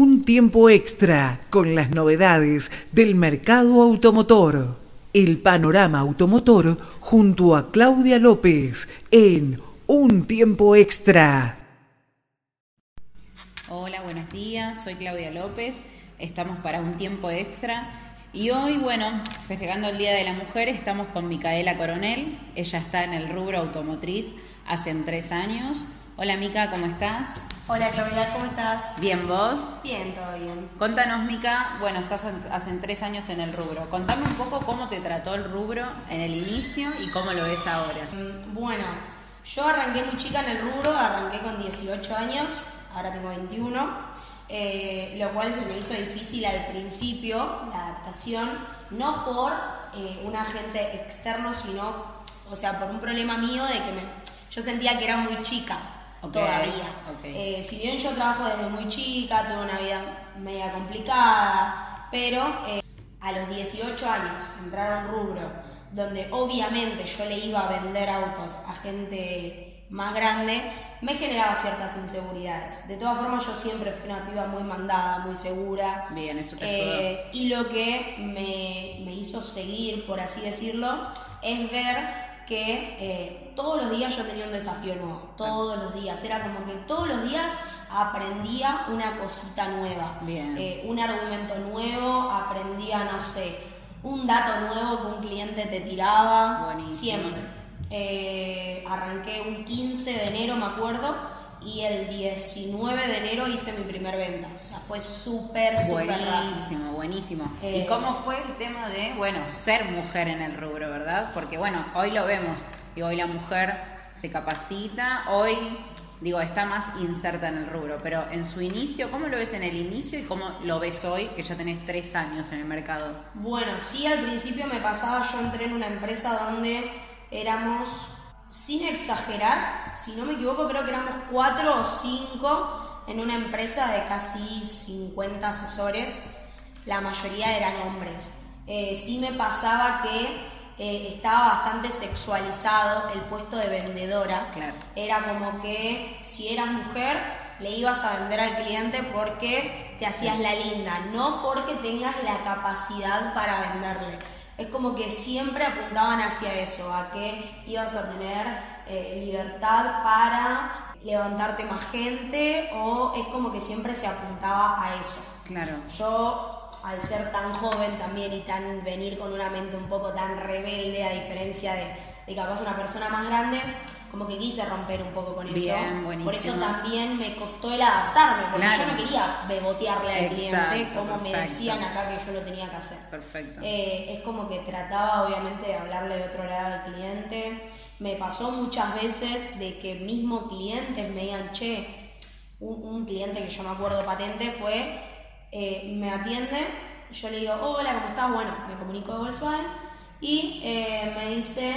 Un tiempo extra con las novedades del mercado automotor. El panorama automotor junto a Claudia López en Un tiempo extra. Hola, buenos días. Soy Claudia López. Estamos para Un tiempo extra. Y hoy, bueno, festejando el Día de la Mujer, estamos con Micaela Coronel. Ella está en el rubro automotriz hace tres años. Hola Mica, ¿cómo estás? Hola Claudia, ¿cómo estás? Bien, ¿vos? Bien, todo bien. Contanos Mica, bueno, estás hace tres años en el rubro. Contame un poco cómo te trató el rubro en el inicio y cómo lo ves ahora. Mm, bueno, yo arranqué muy chica en el rubro, arranqué con 18 años, ahora tengo 21, eh, lo cual se me hizo difícil al principio, la adaptación, no por eh, un agente externo, sino, o sea, por un problema mío de que me, yo sentía que era muy chica todavía. Eh, si bien yo trabajo desde muy chica, tuve una vida media complicada, pero eh, a los 18 años entrar a un rubro donde obviamente yo le iba a vender autos a gente más grande, me generaba ciertas inseguridades. De todas formas, yo siempre fui una piba muy mandada, muy segura. Bien, eso te eh, Y lo que me, me hizo seguir, por así decirlo, es ver que eh, todos los días yo tenía un desafío nuevo, todos los días. Era como que todos los días aprendía una cosita nueva, eh, un argumento nuevo, aprendía, no sé, un dato nuevo que un cliente te tiraba, siempre. Eh, arranqué un 15 de enero, me acuerdo, y el 19 de enero hice mi primer venta. O sea, fue súper, súper Buenísimo, buenísimo. ¿Y eh, cómo fue el tema de, bueno, ser mujer en el rubro, verdad? Porque, bueno, hoy lo vemos y hoy la mujer se capacita, hoy, digo, está más inserta en el rubro, pero en su inicio, ¿cómo lo ves en el inicio y cómo lo ves hoy, que ya tenés tres años en el mercado? Bueno, sí, al principio me pasaba, yo entré en una empresa donde éramos sin exagerar, si no me equivoco, creo que éramos cuatro o cinco en una empresa de casi 50 asesores, la mayoría eran hombres. Eh, sí me pasaba que eh, estaba bastante sexualizado el puesto de vendedora. Era como que si eras mujer le ibas a vender al cliente porque te hacías la linda, no porque tengas la capacidad para venderle es como que siempre apuntaban hacia eso, a que ibas a tener eh, libertad para levantarte más gente o es como que siempre se apuntaba a eso. Claro. Yo, al ser tan joven también y tan venir con una mente un poco tan rebelde, a diferencia de, de capaz una persona más grande, como que quise romper un poco con eso. Por eso también me costó el adaptarme, porque yo no quería bebotearle al cliente como me decían acá que yo lo tenía que hacer. Perfecto. Eh, es como que trataba obviamente de hablarle de otro lado al cliente. Me pasó muchas veces de que mismo clientes me digan, che, un, cliente que yo me acuerdo patente fue, eh, me atiende, yo le digo, hola, ¿cómo estás? Bueno, me comunico de Volkswagen y eh, me dice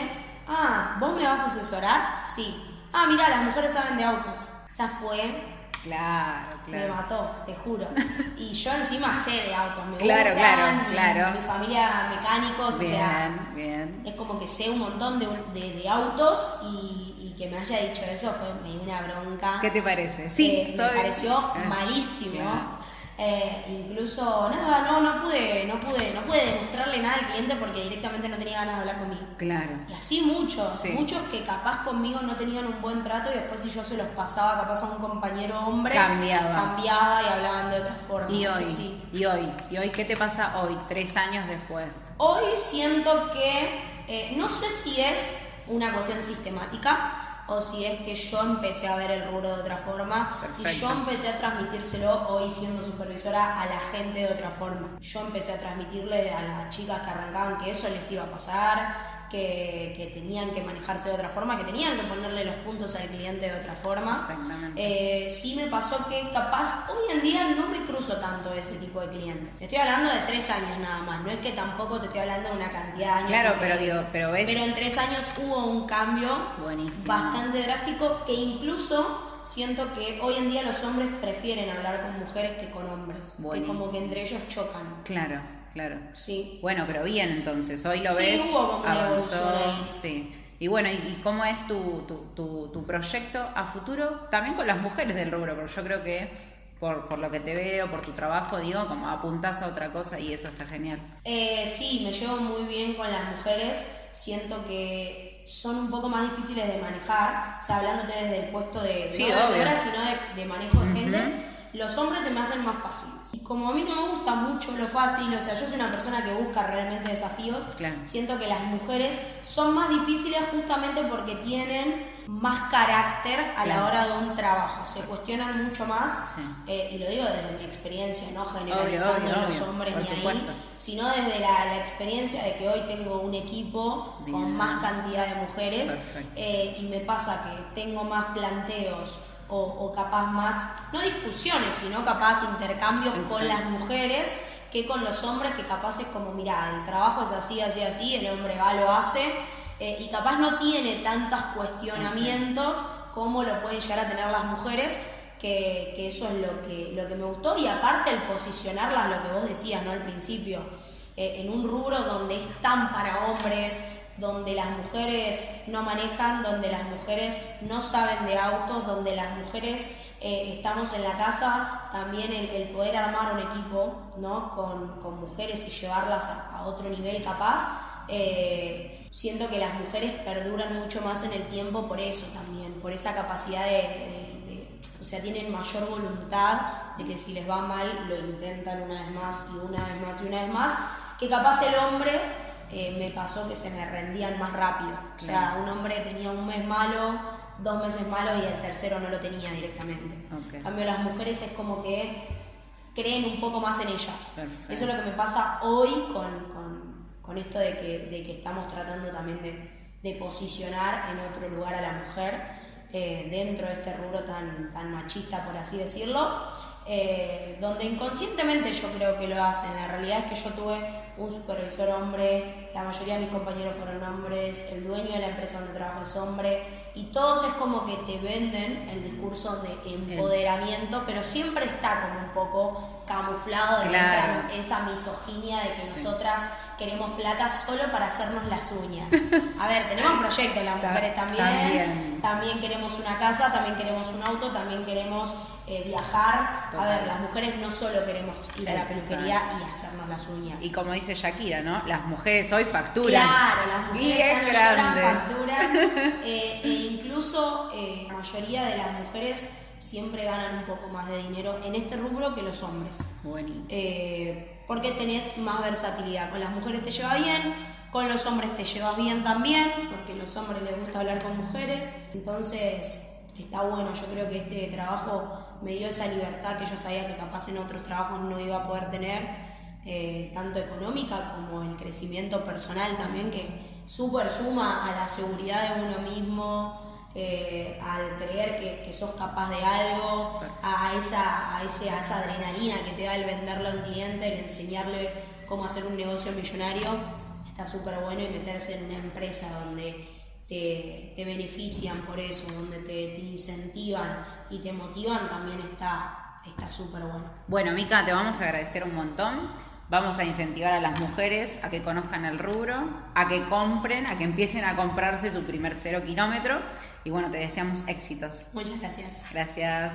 Ah, ¿vos me vas a asesorar? Sí. Ah, mira, las mujeres saben de autos. Esa fue. Claro, claro. Me mató, te juro. Y yo encima sé de autos, me claro, Claro, claro, Mi familia mecánicos, bien, o sea. Bien. Es como que sé un montón de, de, autos y, y, que me haya dicho eso fue me dio una bronca. ¿Qué te parece? Sí, eh, me pareció ah, malísimo. Eh, incluso nada, no, no pude, no pude, no pude nada al cliente porque directamente no tenía ganas de hablar conmigo. Claro. Y así muchos, muchos que capaz conmigo no tenían un buen trato y después si yo se los pasaba capaz a un compañero hombre, cambiaba, cambiaba y hablaban de otra forma. Y hoy, y hoy, y hoy, ¿qué te pasa hoy, tres años después? Hoy siento que, eh, no sé si es una cuestión sistemática, o si es que yo empecé a ver el rubro de otra forma y yo empecé a transmitírselo hoy siendo supervisora a la gente de otra forma. Yo empecé a transmitirle a las chicas que arrancaban que eso les iba a pasar, que, tenían que manejarse de otra forma, que tenían que ponerle los puntos al cliente de otra forma. Exactamente. Eh, sí me pasó que capaz hoy en día no me cruzo tanto ese tipo de clientes. Te estoy hablando de tres años nada más, no es que tampoco te estoy hablando de una cantidad de años. Claro, pero digo, pero ves. Pero en tres años hubo un cambio bastante drástico que incluso siento que hoy en día los hombres prefieren hablar con mujeres que con hombres. Que como que entre ellos chocan. Claro claro. Sí. Bueno, pero bien entonces, hoy lo ves. Hubo avanzó, Sí. Y bueno, ¿y, cómo es tu, tu, tu, proyecto a futuro? También con las mujeres del rubro, porque yo creo que por, por lo que te veo, por tu trabajo, digo, como apuntas a otra cosa y eso está genial. Eh, sí, me llevo muy bien con las mujeres. Siento que son un poco más difíciles de manejar. O sea, hablándote desde el puesto de, Sí, no de obvio. sino de, de manejo de gente. Los hombres se me hacen más fáciles. Y como a mí no me gusta mucho lo fácil, o sea, yo soy una persona que busca realmente desafíos, Claro. siento que las mujeres son más difíciles justamente porque tienen más carácter a la hora de un trabajo. Se cuestionan mucho más, Sí. eh, y lo digo desde mi experiencia, no generalizando obvio, los hombres ni ahí, sino desde la, la experiencia de que hoy tengo un equipo Bien. con más cantidad de mujeres eh, y me pasa que tengo más planteos o, o capaz más, no discusiones, sino capaz intercambios con las mujeres que con los hombres que capaz es como, mira, el trabajo es así, así, así, el hombre va, lo hace eh, y capaz no tiene tantos cuestionamientos como lo pueden llegar a tener las mujeres que, que eso es lo que, lo que me gustó y aparte el posicionarlas, lo que vos decías ¿no? al principio, eh, en un rubro donde es tan para hombres, donde las mujeres no manejan, donde las mujeres no saben de autos, donde las mujeres eh, estamos en la casa, también el, poder armar un equipo ¿no? con, con mujeres y llevarlas a, otro nivel capaz. eh, siento que las mujeres perduran mucho más en el tiempo por eso también, por esa capacidad de- de- o sea, tienen mayor voluntad de que si les va mal lo intentan una vez más y una vez más y una vez más, que capaz el hombre eh, me pasó que se me rendían más rápido, o sea, un hombre tenía un mes malo, dos meses malos y el tercero no lo tenía directamente. En cambio las mujeres es como que creen un poco más en ellas. Perfecto. Eso es lo que me pasa hoy con, con- con esto de que, de que estamos tratando también de, de posicionar en otro lugar a la mujer eh, dentro de este rubro tan, tan machista, por así decirlo, eh, donde inconscientemente yo creo que lo hacen. La realidad es que yo tuve un supervisor hombre, la mayoría de mis compañeros fueron hombres, el dueño de la empresa donde trabajo es hombre, y todos es como que te venden el discurso de empoderamiento, pero siempre está como un poco camuflado de Claro. esa misoginia de que nosotras queremos plata solo para hacernos las uñas. A ver, tenemos proyectos las mujeres también, también. también queremos una casa, también queremos un auto, también queremos eh, viajar. A ver, las mujeres no solo queremos ir a la peluquería y hacernos las uñas. Y como dice Shakira, ¿no? Las mujeres hoy facturan. Claro, las mujeres Bien ya no lloran, facturan, eh, e incluso eh, la mayoría de las mujeres siempre ganan un poco más de dinero en este rubro que los hombres. Buenísimo. Porque tenés más versatilidad. Con las mujeres te lleva bien, con los hombres te llevas bien también, porque a los hombres les gusta hablar con mujeres. Entonces, está bueno. Yo creo que este trabajo me dio esa libertad que yo sabía que capaz en otros trabajos no iba a poder tener, eh, tanto económica como el crecimiento personal también, que súper suma a la seguridad de uno mismo. Eh, al creer que, que sos capaz de algo, a esa, a, ese, a esa adrenalina que te da el venderle a un cliente, el enseñarle cómo hacer un negocio millonario, está súper bueno y meterse en una empresa donde te, te benefician por eso, donde te, te incentivan y te motivan, también está está súper bueno. Bueno, Mica, te vamos a agradecer un montón. Vamos a incentivar a las mujeres a que conozcan el rubro, a que compren, a que empiecen a comprarse su primer cero kilómetro. Y bueno, te deseamos éxitos. Muchas gracias. Gracias.